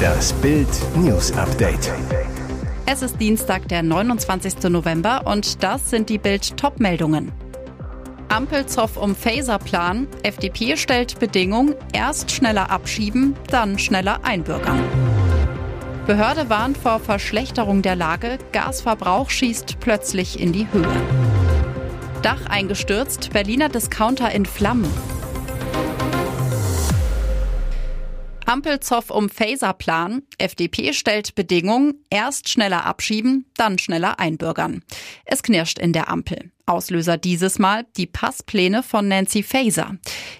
Das Bild News Update. Es ist Dienstag, der 29. November und das sind die Bild Topmeldungen. Ampelzoff um Phaserplan. FDP stellt Bedingung, erst schneller abschieben, dann schneller einbürgern. Behörde warnt vor Verschlechterung der Lage, Gasverbrauch schießt plötzlich in die Höhe. Dach eingestürzt, Berliner Discounter in Flammen. Ampelzoff um Phaserplan. FDP stellt Bedingung, erst schneller abschieben, dann schneller einbürgern. Es knirscht in der Ampel. Auslöser dieses Mal die Passpläne von Nancy Faeser.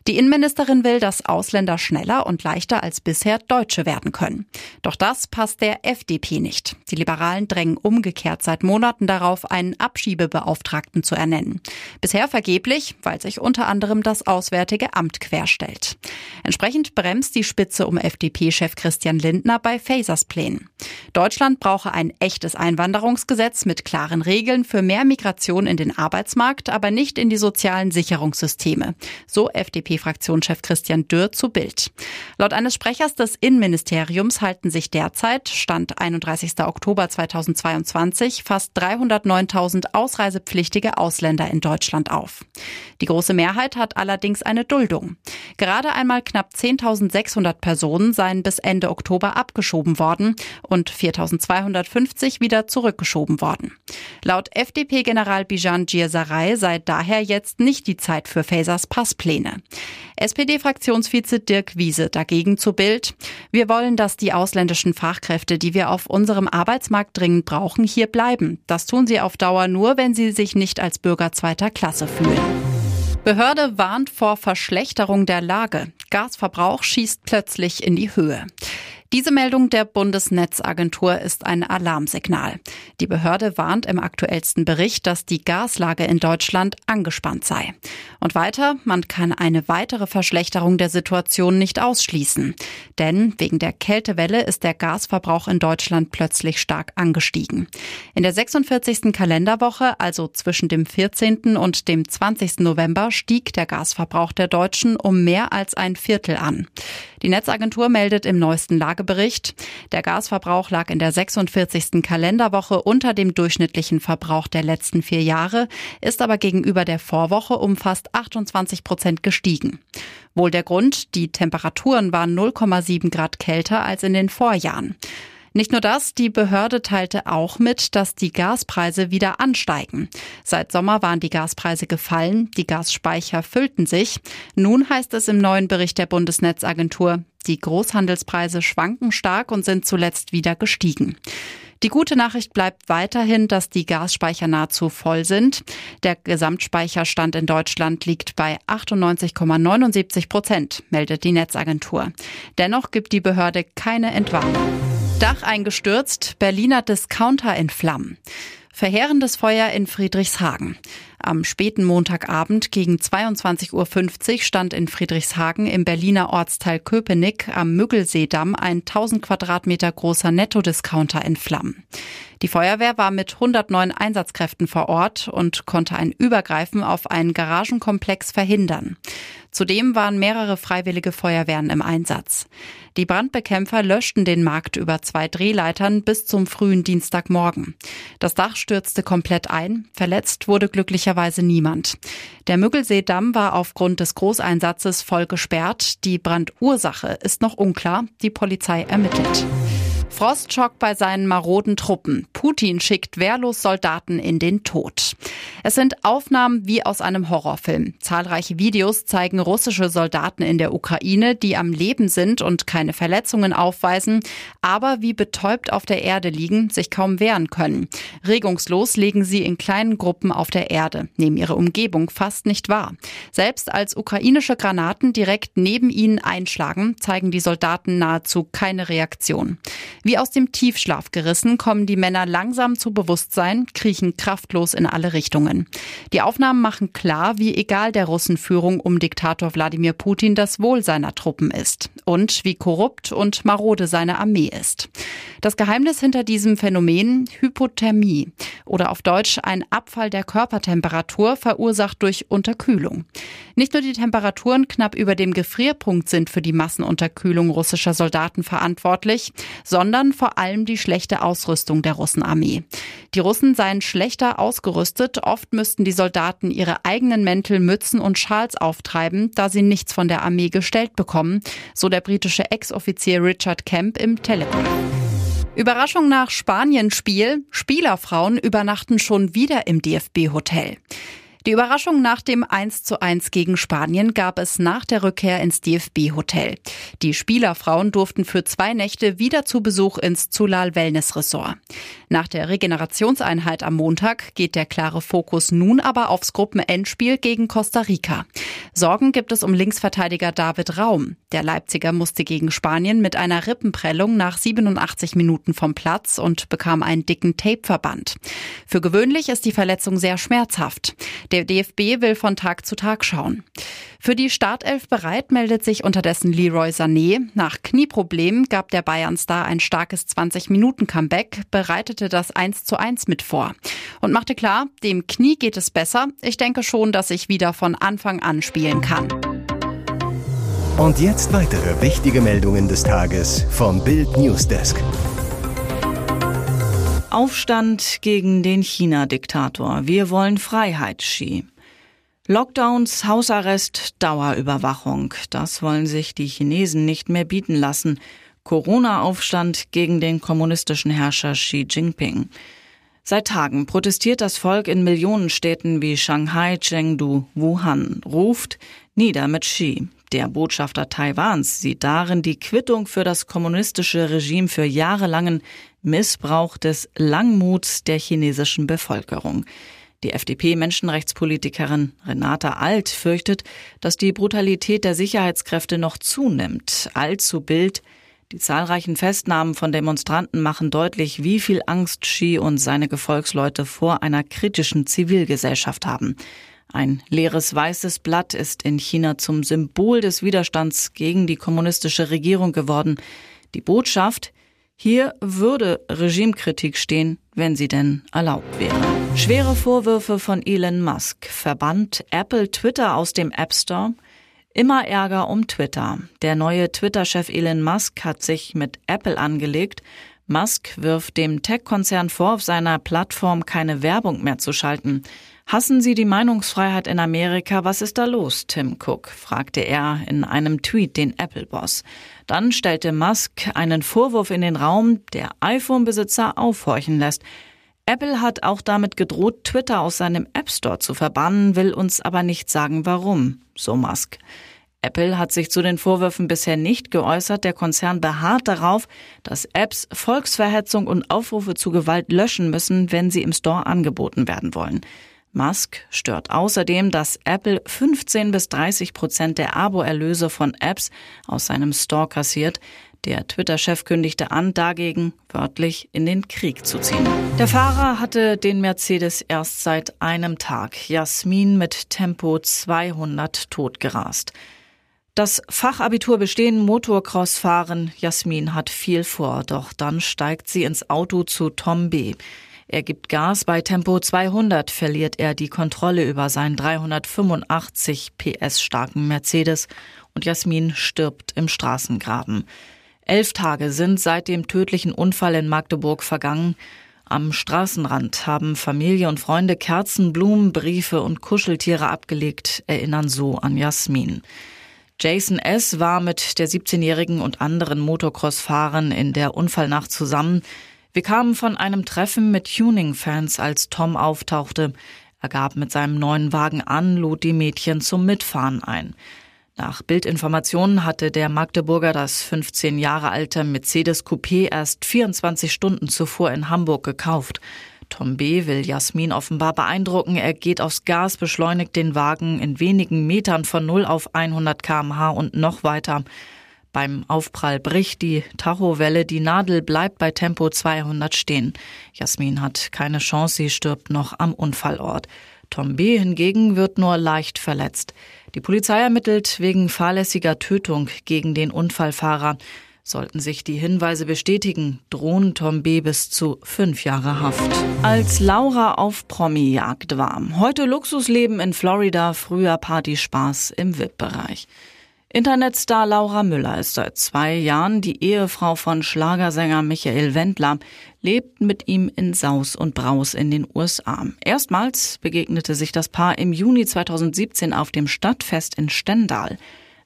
Die Innenministerin will, dass Ausländer schneller und leichter als bisher Deutsche werden können. Doch das passt der FDP nicht. Die Liberalen drängen umgekehrt seit Monaten darauf, einen Abschiebebeauftragten zu ernennen. Bisher vergeblich, weil sich unter anderem das Auswärtige Amt querstellt. Entsprechend bremst die Spitze um FDP-Chef Christian Lindner bei Fasers Plänen. Deutschland brauche ein echtes Einwanderungsgesetz mit klaren Regeln für mehr Migration in den Arbeitsmarkt Arbeitsmarkt, aber nicht in die sozialen Sicherungssysteme. So FDP-Fraktionschef Christian Dürr zu Bild. Laut eines Sprechers des Innenministeriums halten sich derzeit, Stand 31. Oktober 2022, fast 309.000 ausreisepflichtige Ausländer in Deutschland auf. Die große Mehrheit hat allerdings eine Duldung. Gerade einmal knapp 10.600 Personen seien bis Ende Oktober abgeschoben worden und 4.250 wieder zurückgeschoben worden. Laut FDP-General Bijan Gier Gläserei sei daher jetzt nicht die Zeit für Fasers Passpläne. SPD-Fraktionsvize Dirk Wiese dagegen zu Bild. Wir wollen, dass die ausländischen Fachkräfte, die wir auf unserem Arbeitsmarkt dringend brauchen, hier bleiben. Das tun sie auf Dauer nur, wenn sie sich nicht als Bürger zweiter Klasse fühlen. Behörde warnt vor Verschlechterung der Lage. Gasverbrauch schießt plötzlich in die Höhe. Diese Meldung der Bundesnetzagentur ist ein Alarmsignal. Die Behörde warnt im aktuellsten Bericht, dass die Gaslage in Deutschland angespannt sei. Und weiter, man kann eine weitere Verschlechterung der Situation nicht ausschließen. Denn wegen der Kältewelle ist der Gasverbrauch in Deutschland plötzlich stark angestiegen. In der 46. Kalenderwoche, also zwischen dem 14. und dem 20. November, stieg der Gasverbrauch der Deutschen um mehr als ein Viertel an. Die Netzagentur meldet im neuesten Lagebericht, der Gasverbrauch lag in der 46. Kalenderwoche unter dem durchschnittlichen Verbrauch der letzten vier Jahre, ist aber gegenüber der Vorwoche um fast 28 Prozent gestiegen. Wohl der Grund, die Temperaturen waren 0,7 Grad kälter als in den Vorjahren. Nicht nur das, die Behörde teilte auch mit, dass die Gaspreise wieder ansteigen. Seit Sommer waren die Gaspreise gefallen, die Gasspeicher füllten sich. Nun heißt es im neuen Bericht der Bundesnetzagentur, die Großhandelspreise schwanken stark und sind zuletzt wieder gestiegen. Die gute Nachricht bleibt weiterhin, dass die Gasspeicher nahezu voll sind. Der Gesamtspeicherstand in Deutschland liegt bei 98,79 Prozent, meldet die Netzagentur. Dennoch gibt die Behörde keine Entwarnung. Dach eingestürzt, Berliner Discounter in Flammen. Verheerendes Feuer in Friedrichshagen. Am späten Montagabend gegen 22.50 Uhr stand in Friedrichshagen im Berliner Ortsteil Köpenick am Müggelseedamm ein 1000 Quadratmeter großer Netto-Discounter in Flammen. Die Feuerwehr war mit 109 Einsatzkräften vor Ort und konnte ein Übergreifen auf einen Garagenkomplex verhindern. Zudem waren mehrere freiwillige Feuerwehren im Einsatz. Die Brandbekämpfer löschten den Markt über zwei Drehleitern bis zum frühen Dienstagmorgen. Das Dach stürzte komplett ein, verletzt wurde glücklicherweise niemand. Der Müggelseedamm war aufgrund des Großeinsatzes voll gesperrt. Die Brandursache ist noch unklar. Die Polizei ermittelt. Frostschock bei seinen maroden Truppen. Putin schickt wehrlos Soldaten in den Tod. Es sind Aufnahmen wie aus einem Horrorfilm. Zahlreiche Videos zeigen russische Soldaten in der Ukraine, die am Leben sind und keine Verletzungen aufweisen, aber wie betäubt auf der Erde liegen, sich kaum wehren können. Regungslos liegen sie in kleinen Gruppen auf der Erde, nehmen ihre Umgebung fast nicht wahr. Selbst als ukrainische Granaten direkt neben ihnen einschlagen, zeigen die Soldaten nahezu keine Reaktion. Wie aus dem Tiefschlaf gerissen, kommen die Männer langsam zu Bewusstsein, kriechen kraftlos in alle Richtungen. Die Aufnahmen machen klar, wie egal der Russenführung um Diktator Wladimir Putin das Wohl seiner Truppen ist und wie korrupt und marode seine Armee ist. Das Geheimnis hinter diesem Phänomen Hypothermie oder auf Deutsch ein Abfall der Körpertemperatur verursacht durch Unterkühlung. Nicht nur die Temperaturen knapp über dem Gefrierpunkt sind für die Massenunterkühlung russischer Soldaten verantwortlich, sondern vor allem die schlechte Ausrüstung der Russenarmee. Die Russen seien schlechter ausgerüstet, oft müssten die Soldaten ihre eigenen Mäntel, Mützen und Schals auftreiben, da sie nichts von der Armee gestellt bekommen, so der britische Ex-Offizier Richard Kemp im Telegram. Überraschung nach Spanien-Spiel. Spielerfrauen übernachten schon wieder im DFB-Hotel. Die Überraschung nach dem 1 zu 1 gegen Spanien gab es nach der Rückkehr ins DFB-Hotel. Die Spielerfrauen durften für zwei Nächte wieder zu Besuch ins Zulal Wellness Resort. Nach der Regenerationseinheit am Montag geht der klare Fokus nun aber aufs Gruppenendspiel gegen Costa Rica. Sorgen gibt es um Linksverteidiger David Raum. Der Leipziger musste gegen Spanien mit einer Rippenprellung nach 87 Minuten vom Platz und bekam einen dicken Tapeverband. Für gewöhnlich ist die Verletzung sehr schmerzhaft. Der DFB will von Tag zu Tag schauen. Für die Startelf bereit meldet sich unterdessen Leroy Sané. Nach Knieproblemen gab der Bayern-Star ein starkes 20-Minuten-Comeback, bereitete das 1 zu 1 mit vor und machte klar, dem Knie geht es besser. Ich denke schon, dass ich wieder von Anfang an spielen kann. Und jetzt weitere wichtige Meldungen des Tages vom Bild Newsdesk. Aufstand gegen den China-Diktator. Wir wollen Freiheit, Xi. Lockdowns, Hausarrest, Dauerüberwachung. Das wollen sich die Chinesen nicht mehr bieten lassen. Corona-Aufstand gegen den kommunistischen Herrscher Xi Jinping. Seit Tagen protestiert das Volk in Millionenstädten wie Shanghai, Chengdu, Wuhan, ruft nieder mit Xi. Der Botschafter Taiwans sieht darin die Quittung für das kommunistische Regime für jahrelangen Missbrauch des Langmuts der chinesischen Bevölkerung. Die FDP-Menschenrechtspolitikerin Renata Alt fürchtet, dass die Brutalität der Sicherheitskräfte noch zunimmt. Allzu Bild. Die zahlreichen Festnahmen von Demonstranten machen deutlich, wie viel Angst Xi und seine Gefolgsleute vor einer kritischen Zivilgesellschaft haben. Ein leeres weißes Blatt ist in China zum Symbol des Widerstands gegen die kommunistische Regierung geworden. Die Botschaft, hier würde Regimekritik stehen, wenn sie denn erlaubt wäre. Schwere Vorwürfe von Elon Musk. Verbannt Apple Twitter aus dem App Store? Immer Ärger um Twitter. Der neue Twitter-Chef Elon Musk hat sich mit Apple angelegt. Musk wirft dem Tech-Konzern vor, auf seiner Plattform keine Werbung mehr zu schalten. Hassen Sie die Meinungsfreiheit in Amerika? Was ist da los, Tim Cook? fragte er in einem Tweet den Apple-Boss. Dann stellte Musk einen Vorwurf in den Raum, der iPhone-Besitzer aufhorchen lässt. Apple hat auch damit gedroht, Twitter aus seinem App Store zu verbannen, will uns aber nicht sagen, warum, so Musk. Apple hat sich zu den Vorwürfen bisher nicht geäußert. Der Konzern beharrt darauf, dass Apps Volksverhetzung und Aufrufe zu Gewalt löschen müssen, wenn sie im Store angeboten werden wollen. Musk stört außerdem, dass Apple 15 bis 30 Prozent der Abo-Erlöse von Apps aus seinem Store kassiert. Der Twitter-Chef kündigte an, dagegen wörtlich in den Krieg zu ziehen. Der Fahrer hatte den Mercedes erst seit einem Tag. Jasmin mit Tempo 200 totgerast. Das Fachabitur bestehen, Motocross fahren. Jasmin hat viel vor, doch dann steigt sie ins Auto zu Tom B. Er gibt Gas, bei Tempo 200 verliert er die Kontrolle über seinen 385 PS starken Mercedes und Jasmin stirbt im Straßengraben. Elf Tage sind seit dem tödlichen Unfall in Magdeburg vergangen. Am Straßenrand haben Familie und Freunde Kerzen, Blumen, Briefe und Kuscheltiere abgelegt, erinnern so an Jasmin. Jason S. war mit der 17-Jährigen und anderen Motocross-Fahrern in der Unfallnacht zusammen. Wir kamen von einem Treffen mit Tuning-Fans, als Tom auftauchte. Er gab mit seinem neuen Wagen an, lud die Mädchen zum Mitfahren ein. Nach Bildinformationen hatte der Magdeburger das 15 Jahre alte Mercedes Coupé erst 24 Stunden zuvor in Hamburg gekauft. Tom B. will Jasmin offenbar beeindrucken. Er geht aufs Gas, beschleunigt den Wagen in wenigen Metern von 0 auf 100 kmh und noch weiter. Beim Aufprall bricht die Tachowelle, die Nadel bleibt bei Tempo 200 stehen. Jasmin hat keine Chance, sie stirbt noch am Unfallort. Tom B. hingegen wird nur leicht verletzt. Die Polizei ermittelt wegen fahrlässiger Tötung gegen den Unfallfahrer. Sollten sich die Hinweise bestätigen, drohen Tom B. bis zu fünf Jahre Haft. Als Laura auf Promi-Jagd war. Heute Luxusleben in Florida, früher Partyspaß im VIP-Bereich. Internetstar Laura Müller ist seit zwei Jahren die Ehefrau von Schlagersänger Michael Wendler, lebt mit ihm in Saus und Braus in den USA. Erstmals begegnete sich das Paar im Juni 2017 auf dem Stadtfest in Stendal.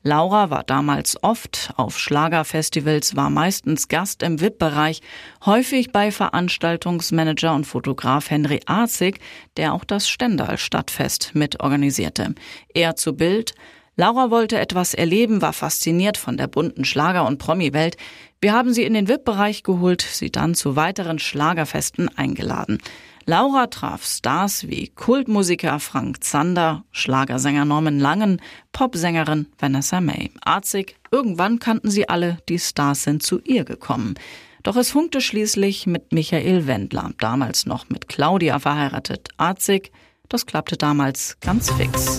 Laura war damals oft auf Schlagerfestivals, war meistens Gast im VIP-Bereich, häufig bei Veranstaltungsmanager und Fotograf Henry Arzig, der auch das Stendal-Stadtfest mitorganisierte. Er zu Bild, Laura wollte etwas erleben, war fasziniert von der bunten Schlager- und Promi-Welt. Wir haben sie in den VIP-Bereich geholt, sie dann zu weiteren Schlagerfesten eingeladen. Laura traf Stars wie Kultmusiker Frank Zander, Schlagersänger Norman Langen, Popsängerin Vanessa May. Arzig, irgendwann kannten sie alle, die Stars sind zu ihr gekommen. Doch es funkte schließlich mit Michael Wendler, damals noch mit Claudia verheiratet. Arzig, das klappte damals ganz fix.